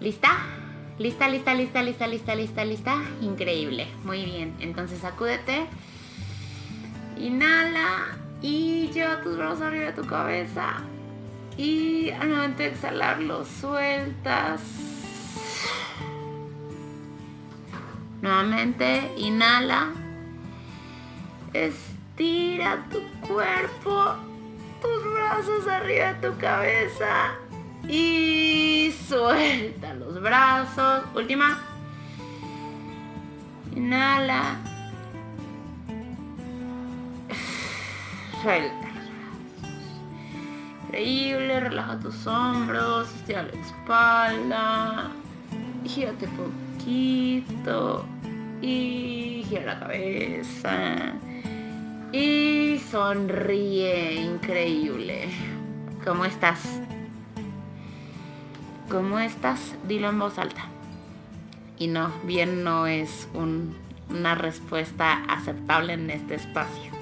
¿Lista? ¿Lista, lista, lista, lista, lista, lista, lista? Increíble. Muy bien. Entonces sacúdete. Inhala y lleva tus brazos arriba de tu cabeza. Y al momento de exhalarlo, sueltas. Nuevamente, inhala. Estira tu cuerpo, tus brazos arriba de tu cabeza. Y suelta los brazos. Última. Inhala. Suelta los brazos. Increíble. Relaja tus hombros. Estira la espalda. Gírate poquito. Y gira la cabeza. Y sonríe. Increíble. ¿Cómo estás? ¿Cómo estás? Dilo en voz alta. Y no, bien no es una respuesta aceptable en este espacio.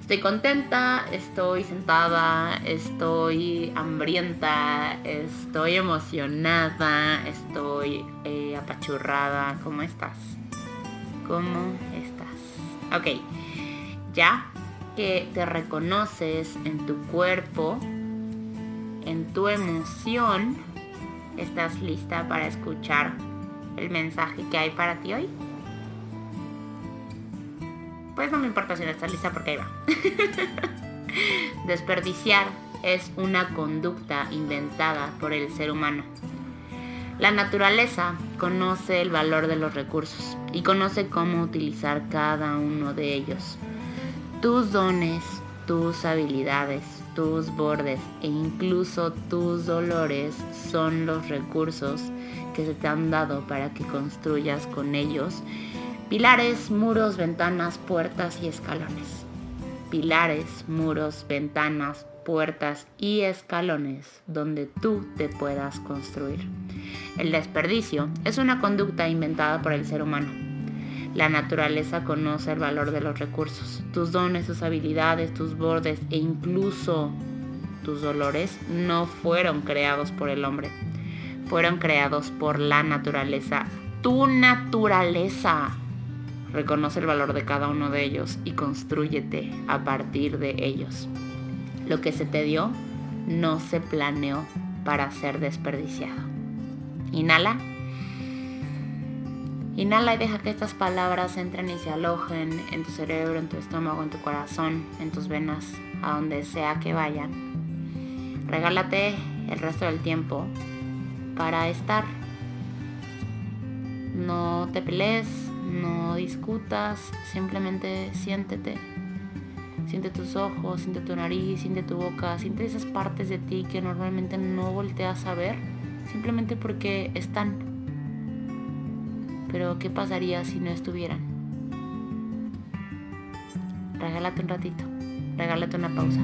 Estoy contenta, estoy sentada, estoy hambrienta, estoy emocionada, estoy eh, apachurrada. ¿Cómo estás? ¿Cómo estás? Ok, ya que te reconoces en tu cuerpo, en tu emoción, ¿Estás lista para escuchar el mensaje que hay para ti hoy? Pues no me importa si no estás lista porque ahí va. Desperdiciar es una conducta inventada por el ser humano. La naturaleza conoce el valor de los recursos y conoce cómo utilizar cada uno de ellos. Tus dones, tus habilidades, tus bordes e incluso tus dolores son los recursos que se te han dado para que construyas con ellos pilares, muros, ventanas, puertas y escalones. Pilares, muros, ventanas, puertas y escalones donde tú te puedas construir. El desperdicio es una conducta inventada por el ser humano la naturaleza conoce el valor de los recursos, tus dones, tus habilidades, tus bordes e incluso tus dolores no fueron creados por el hombre, fueron creados por la naturaleza. Tu naturaleza reconoce el valor de cada uno de ellos y construyete a partir de ellos. Lo que se te dio no se planeó para ser desperdiciado. Inhala. Inhala y deja que estas palabras entren y se alojen en tu cerebro, en tu estómago, en tu corazón, en tus venas, a donde sea que vayan. Regálate el resto del tiempo para estar. No te pelees, no discutas, simplemente siéntete. Siente tus ojos, siente tu nariz, siente tu boca, siente esas partes de ti que normalmente no volteas a ver, simplemente porque están pero ¿qué pasaría si no estuvieran? Regálate un ratito, regálate una pausa.